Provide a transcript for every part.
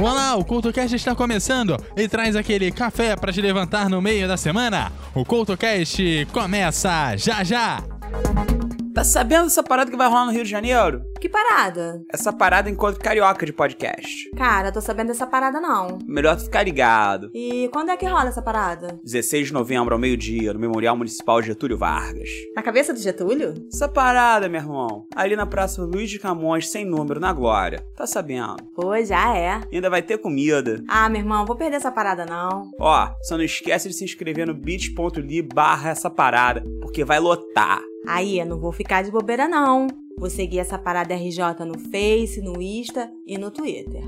Olá, o CultoCast está começando e traz aquele café para te levantar no meio da semana. O CultoCast começa já já! Tá sabendo dessa parada que vai rolar no Rio de Janeiro? Que parada? Essa parada encontro carioca de podcast. Cara, tô sabendo dessa parada não. Melhor tu ficar ligado. E quando é que rola essa parada? 16 de novembro ao meio-dia, no Memorial Municipal Getúlio Vargas. Na cabeça do Getúlio? Essa parada, meu irmão, ali na Praça Luiz de Camões, sem número, na Glória. Tá sabendo? Pô, já é. Ainda vai ter comida. Ah, meu irmão, vou perder essa parada não. Ó, só não esquece de se inscrever no bit.ly barra essa parada, porque vai lotar. Aí, eu não vou ficar de bobeira não. Vou seguir essa parada RJ no Face, no Insta e no Twitter.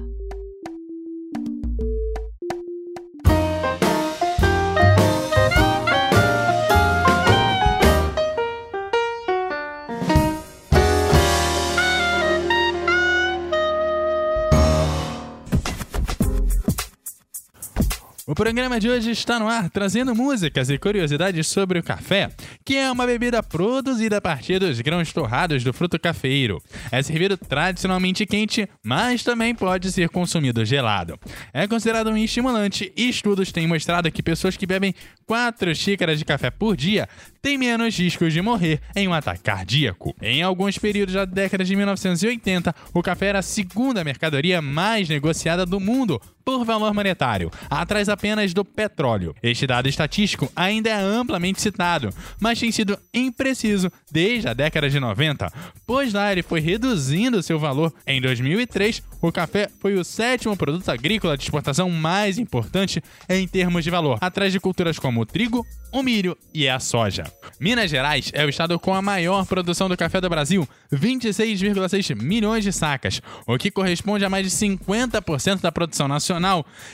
O programa de hoje está no ar trazendo músicas e curiosidades sobre o café, que é uma bebida produzida a partir dos grãos torrados do fruto cafeiro. É servido tradicionalmente quente, mas também pode ser consumido gelado. É considerado um estimulante e estudos têm mostrado que pessoas que bebem 4 xícaras de café por dia têm menos riscos de morrer em um ataque cardíaco. Em alguns períodos da década de 1980, o café era a segunda mercadoria mais negociada do mundo por valor monetário, atrás apenas do petróleo. Este dado estatístico ainda é amplamente citado, mas tem sido impreciso desde a década de 90, pois lá ele foi reduzindo seu valor. Em 2003, o café foi o sétimo produto agrícola de exportação mais importante em termos de valor, atrás de culturas como o trigo, o milho e a soja. Minas Gerais é o estado com a maior produção do café do Brasil, 26,6 milhões de sacas, o que corresponde a mais de 50% da produção nacional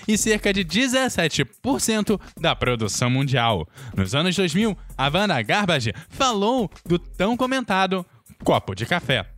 e cerca de 17% da produção mundial. Nos anos 2000, a Wanda Garbage falou do tão comentado copo de café.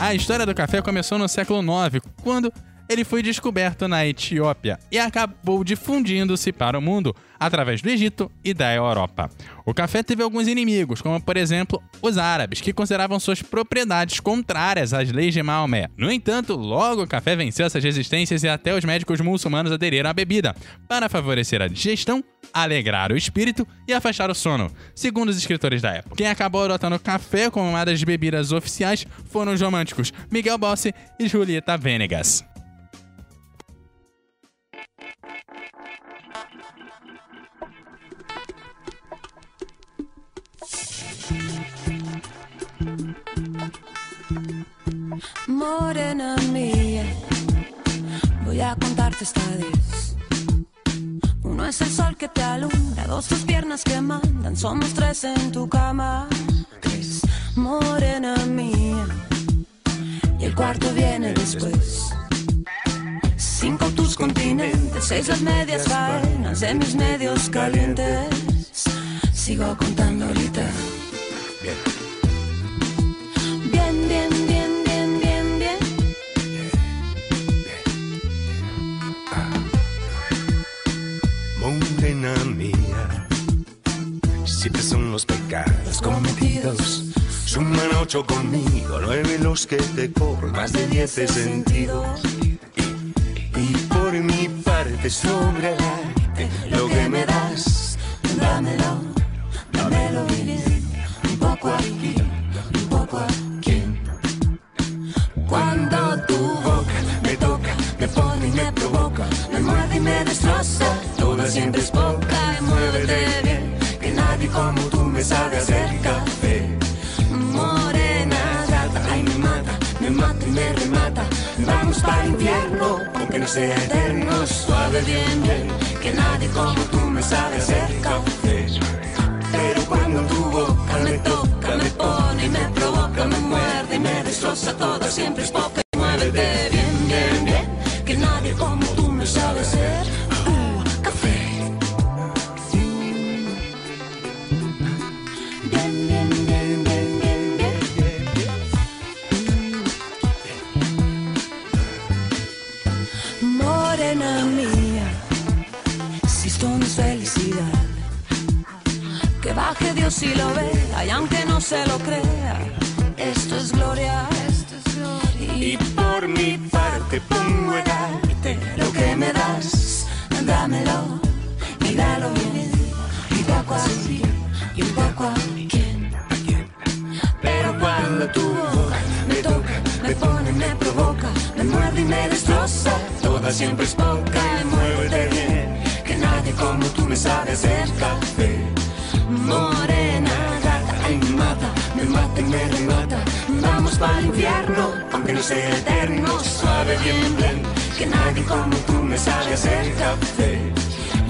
A história do café começou no século IX, quando ele foi descoberto na Etiópia e acabou difundindo-se para o mundo através do Egito e da Europa. O café teve alguns inimigos, como por exemplo os árabes, que consideravam suas propriedades contrárias às leis de Maomé. No entanto, logo o café venceu essas resistências e até os médicos muçulmanos aderiram à bebida, para favorecer a digestão, alegrar o espírito e afastar o sono, segundo os escritores da época. Quem acabou adotando o café como uma das bebidas oficiais foram os românticos Miguel Bossi e Julieta Venegas. Morena mía, voy a contarte esta vez. Uno es el sol que te alumbra, dos tus piernas que mandan, somos tres en tu cama. Tres, morena mía, y el cuarto viene después. Las medias faenas de mis medios calientes. Sigo contando ahorita. Bien, bien, bien, bien, bien, bien. Morena mía, siete son los pecados cometidos. Suman ocho conmigo, nueve los que te cobro, más de diez he sentido. Y por mi lo que me das, Dámelo, dámelo bien. Un poco aquí, un poco aquí. Cuando tu boca me toca, me pone y me provoca, me muerde y me destroza. Toda siempre es poca y muévete bien. Que nadie como tú me sabe hacer café. Morena gata, ay me mata, me mata y me remata. Vamos para el infierno, no sea eterno. Suave bien, bien, que nadie como tú me sabe hacer café. Aunque no sea eterno. Suave bien, bien, que nadie como tú me sabe hacer café.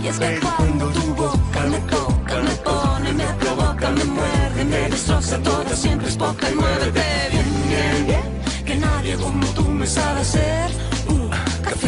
Y es que cuando tu boca me toca, me pone, me provoca, me muerde, me destroza toda, siempre es poca y muévete bien, bien, bien, que nadie como tú me sabe hacer uh, café.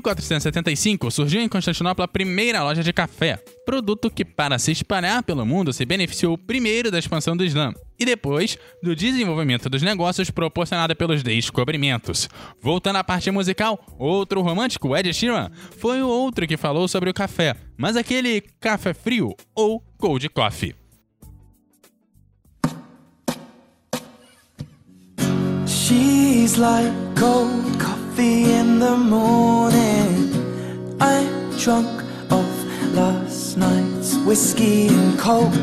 1475, surgiu em Constantinopla a primeira loja de café, produto que, para se espalhar pelo mundo, se beneficiou primeiro da expansão do Islã e depois do desenvolvimento dos negócios proporcionado pelos descobrimentos. Voltando à parte musical, outro romântico, Ed Sheeran, foi o outro que falou sobre o café, mas aquele café frio ou cold coffee. She's like cold coffee in the morning. I'm drunk off last night's whiskey and coke.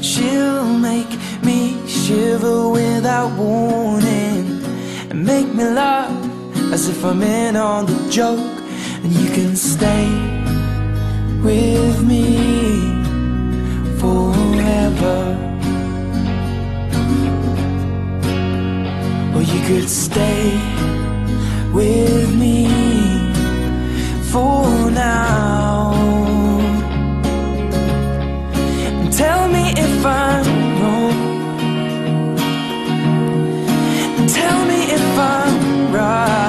She'll make me shiver without warning and make me laugh as if I'm in on the joke. and you can stay with me forever. Or you could stay with me for now. Tell me if I'm wrong. Tell me if I'm right.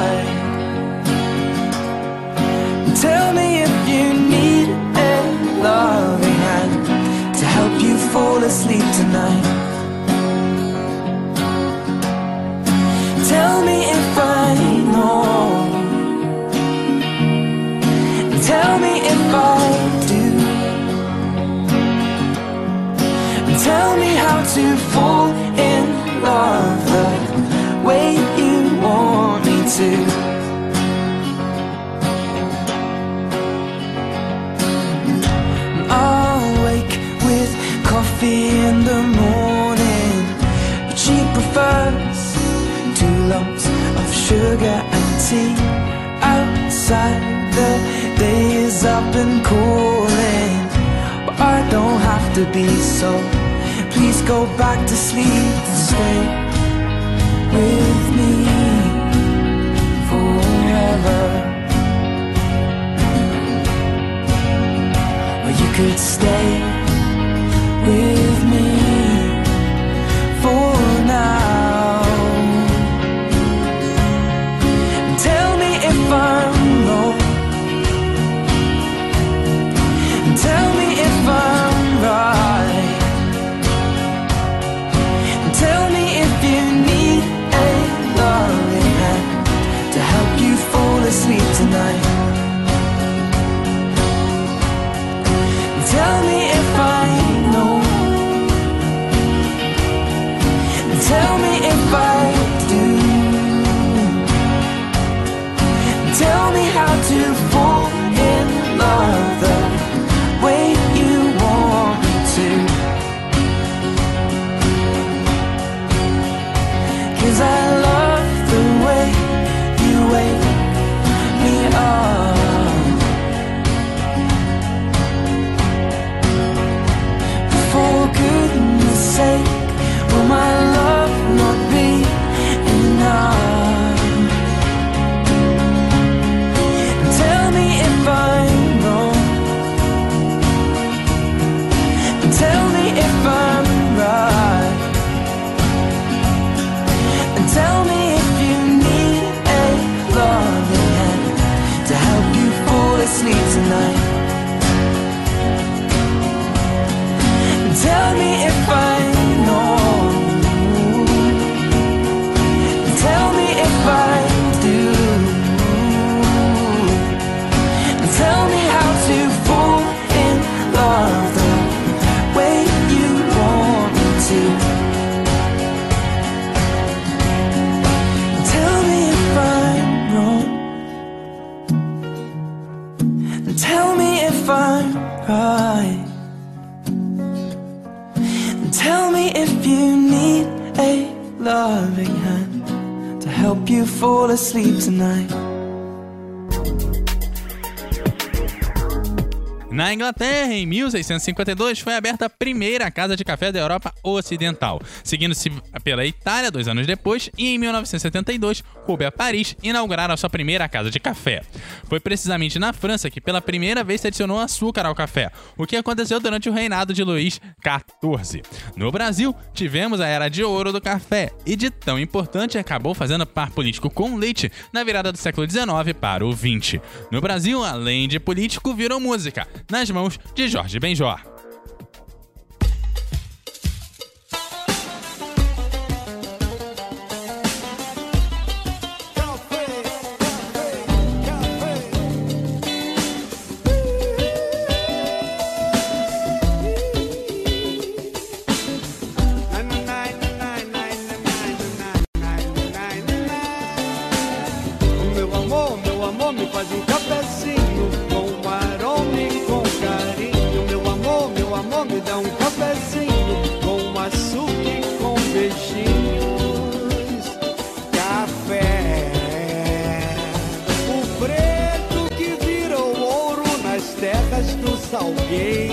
Up and calling, but I don't have to be so. Please go back to sleep and stay with me forever. Or you could stay Na Inglaterra, em 1652, foi aberta a primeira casa de café da Europa Ocidental, seguindo-se pela Itália dois anos depois, e em 1972 coube a Paris inaugurar a sua primeira casa de café. Foi precisamente na França que pela primeira vez se adicionou açúcar ao café, o que aconteceu durante o reinado de Luís XIV. No Brasil, tivemos a era de ouro do café, e de tão importante acabou fazendo par político com leite na virada do século XIX para o XX. No Brasil, além de político, virou música, nas mãos de Jorge Benjor. day.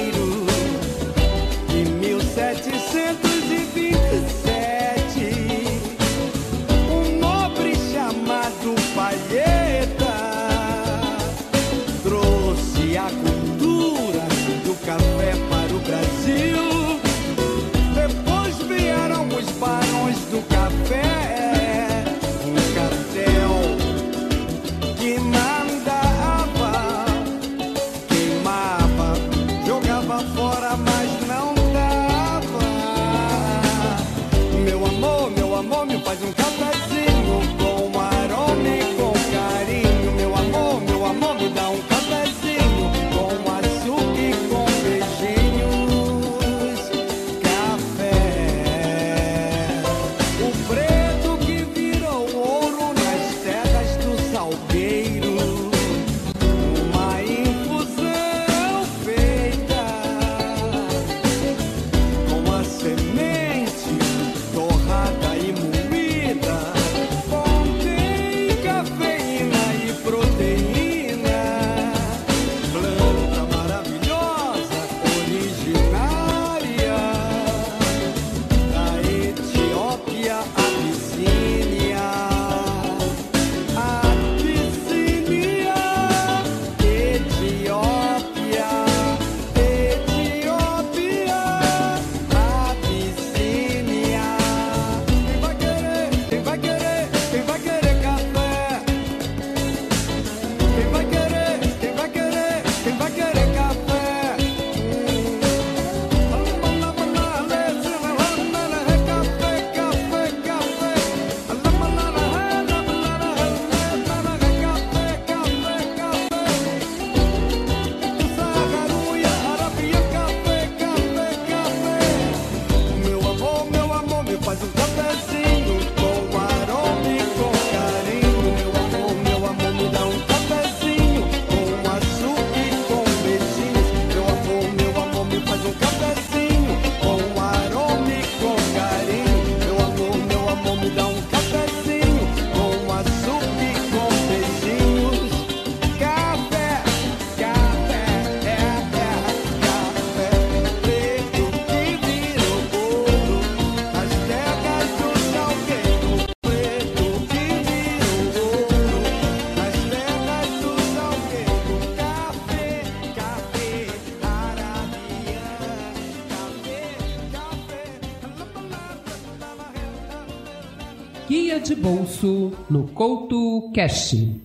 No Couto Cast.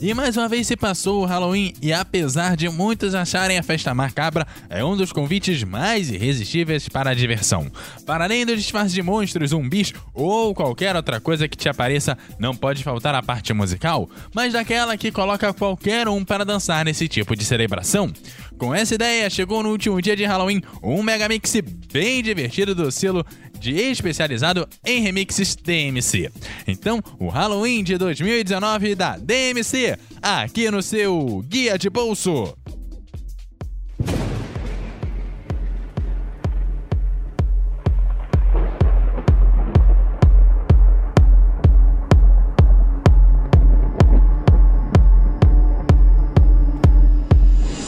E mais uma vez se passou o Halloween e apesar de muitos acharem a festa macabra, é um dos convites mais irresistíveis para a diversão. Para além do disfarce de monstros, zumbis ou qualquer outra coisa que te apareça, não pode faltar a parte musical, mas daquela que coloca qualquer um para dançar nesse tipo de celebração. Com essa ideia, chegou no último dia de Halloween um megamix bem divertido do selo de especializado em remixes DMC. Então, o Halloween de 2019 da DMC, aqui no seu Guia de Bolso.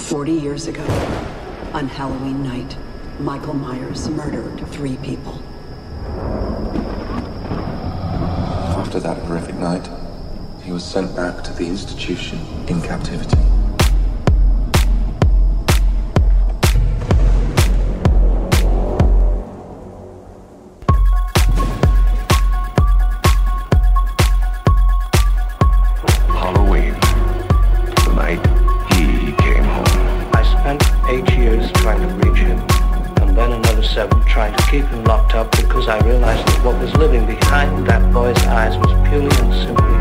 Forty years ago, on Halloween night, Michael Myers murdered three people. After that horrific night, he was sent back to the institution in captivity. Seven, trying to keep him locked up because I realized that what was living behind that boy's eyes was purely and simply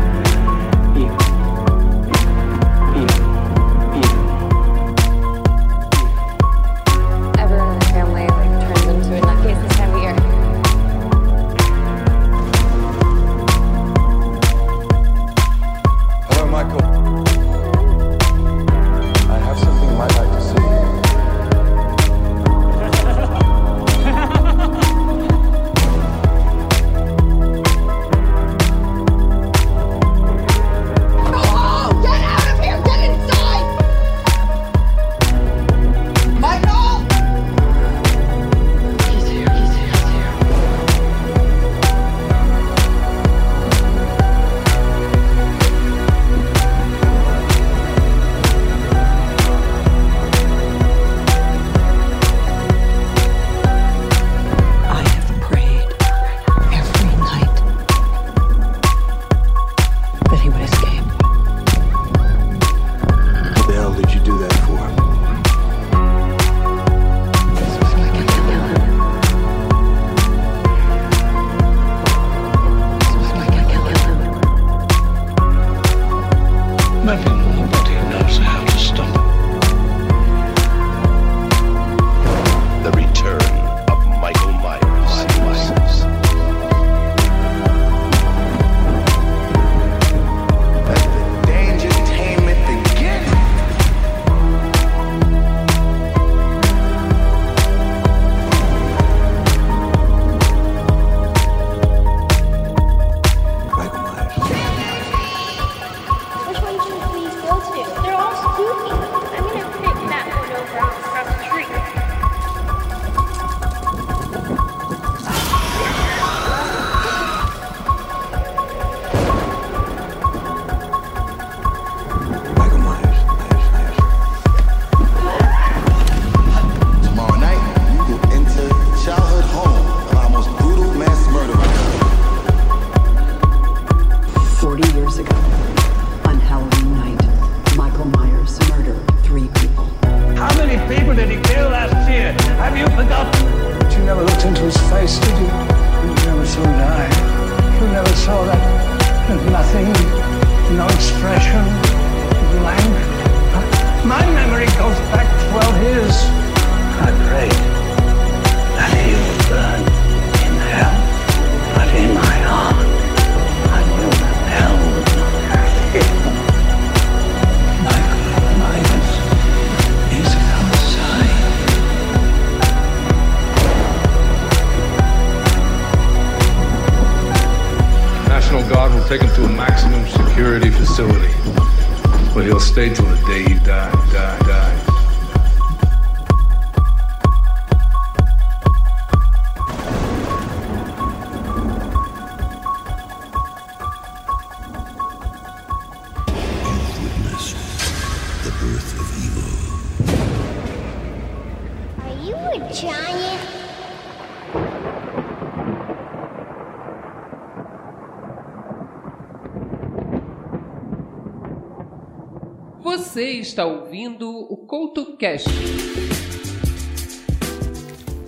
Você está ouvindo o CoutoCast.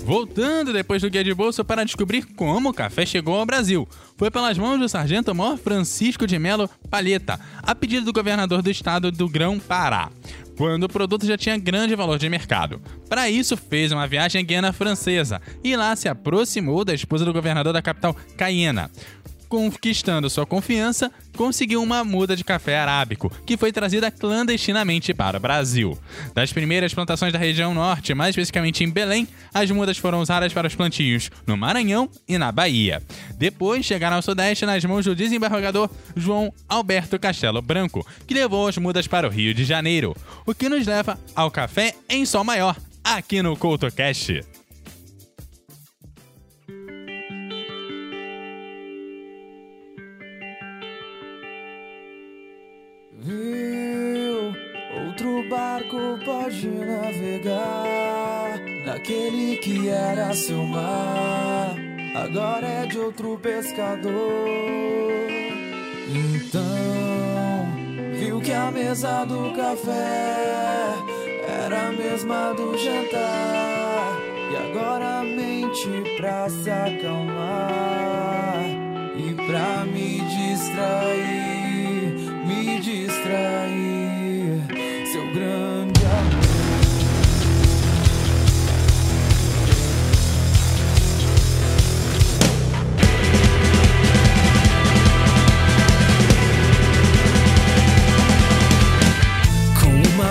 Voltando depois do Guia de Bolsa para descobrir como o café chegou ao Brasil. Foi pelas mãos do sargento-mor Francisco de Melo Palheta, a pedido do governador do estado do Grão-Pará, quando o produto já tinha grande valor de mercado. Para isso, fez uma viagem à Guiana Francesa e lá se aproximou da esposa do governador da capital, Cayena conquistando sua confiança, conseguiu uma muda de café arábico, que foi trazida clandestinamente para o Brasil. Das primeiras plantações da região norte, mais especificamente em Belém, as mudas foram usadas para os plantios no Maranhão e na Bahia. Depois chegaram ao sudeste nas mãos do desembargador João Alberto Castelo Branco, que levou as mudas para o Rio de Janeiro, o que nos leva ao café em sol maior, aqui no CoutoCast. Naquele que era seu mar. Agora é de outro pescador. Então, viu que a mesa do café era a mesma do jantar. E agora mente pra se acalmar e pra me distrair, me distrair, seu grande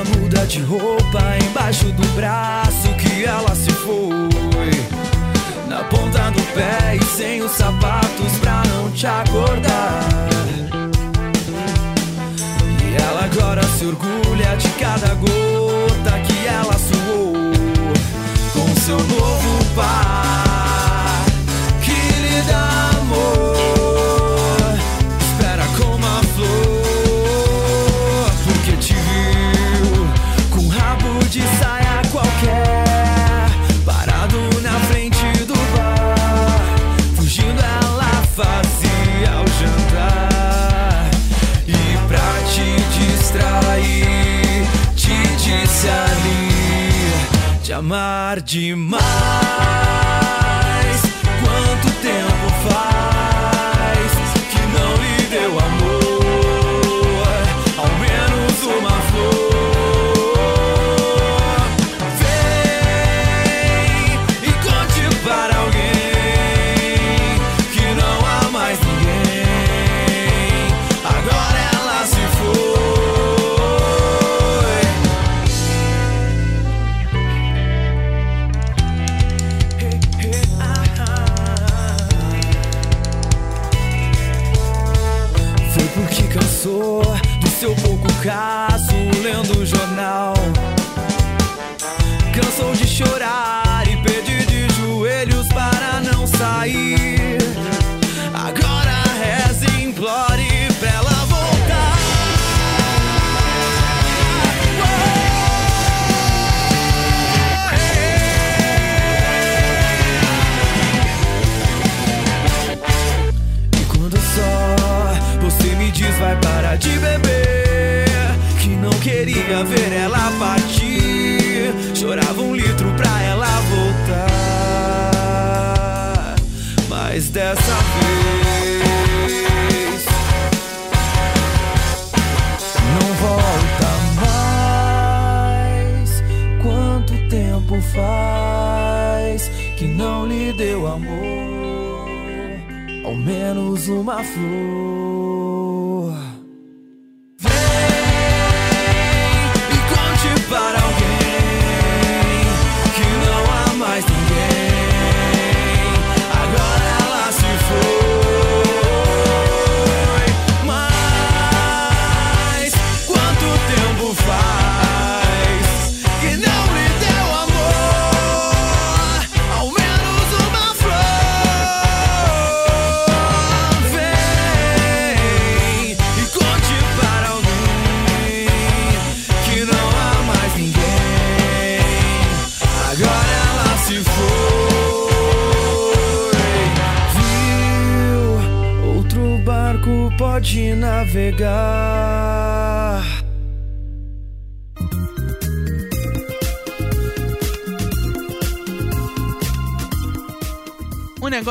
Muda de roupa embaixo do braço que ela se foi. Na ponta do pé e sem os sapatos pra não te acordar. E ela agora se orgulha de cada gota que ela suou. Com seu novo par que lhe dá amar demais lhe deu amor ao menos uma flor.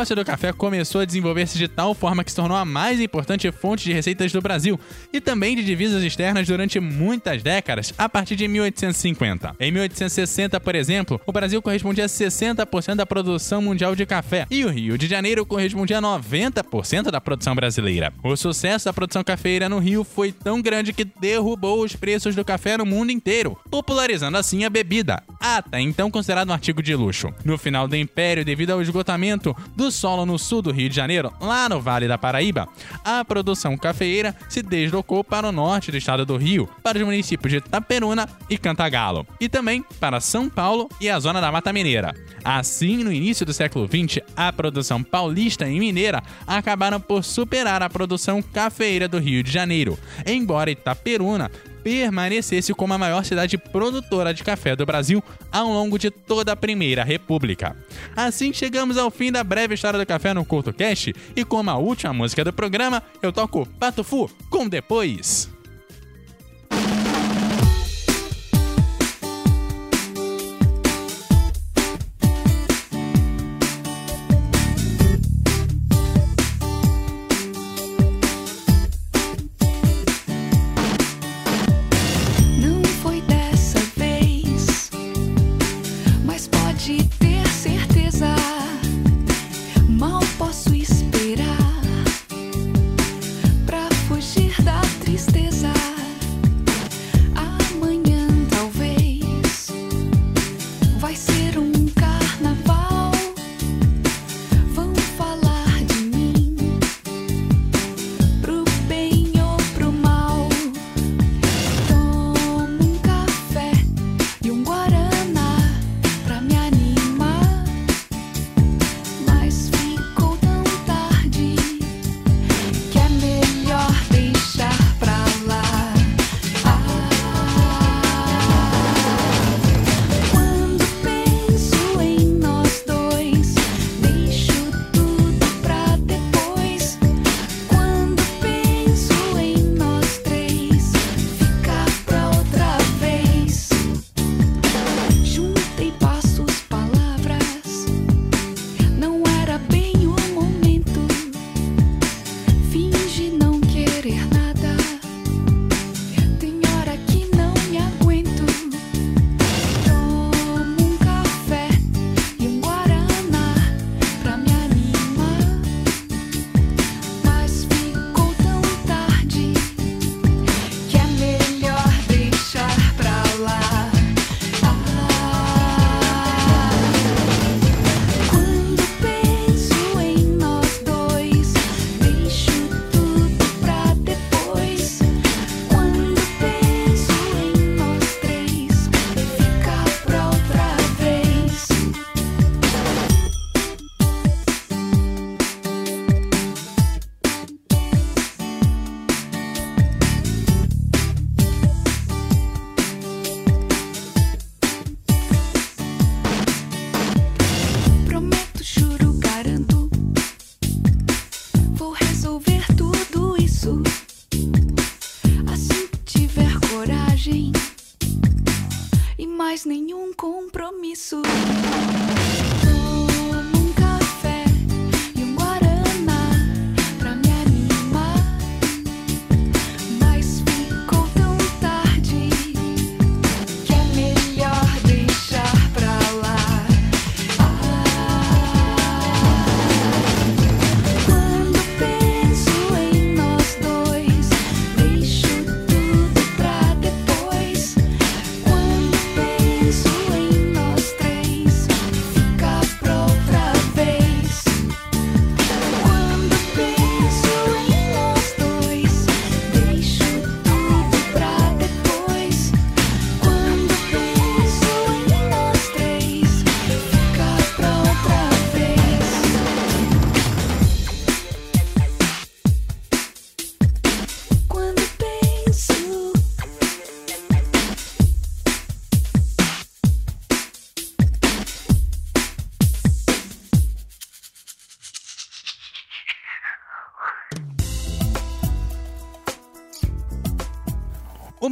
Negócio do café começou a desenvolver-se de tal forma que se tornou a mais importante fonte de receitas do Brasil e também de divisas externas durante muitas décadas, a partir de 1850. Em 1860, por exemplo, o Brasil correspondia a 60% da produção mundial de café e o Rio de Janeiro correspondia a 90% da produção brasileira. O sucesso da produção cafeira no Rio foi tão grande que derrubou os preços do café no mundo inteiro, popularizando assim a bebida, até então considerado um artigo de luxo. No final do Império, devido ao esgotamento do solo no sul do Rio de Janeiro, lá no Vale da Paraíba, a produção cafeeira se deslocou para o norte do estado do Rio, para os municípios de Itaperuna e Cantagalo, e também para São Paulo e a zona da Mata Mineira. Assim, no início do século XX, a produção paulista e mineira acabaram por superar a produção cafeeira do Rio de Janeiro, embora Itaperuna permanecesse como a maior cidade produtora de café do Brasil ao longo de toda a Primeira República. Assim chegamos ao fim da breve história do café no CultoCast e como a última música do programa, eu toco Patufu com Depois.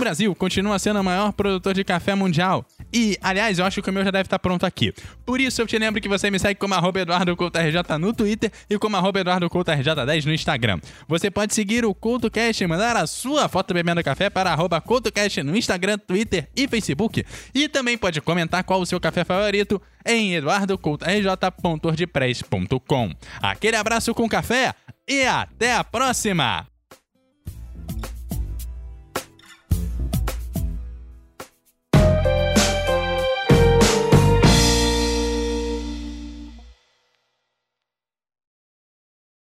Brasil continua sendo o maior produtor de café mundial E, aliás, eu acho que o meu já deve estar pronto aqui. Por isso eu te lembro que você me segue como arroba Eduardo Couto RJ no Twitter e como arroba Eduardo Couto RJ10 no Instagram. Você pode seguir o CoutoCast e mandar a sua foto bebendo café para arroba no Instagram, Twitter e Facebook. E também pode comentar qual o seu café favorito em eduardocoutorj.wordpress.com. Aquele abraço com café e até a próxima!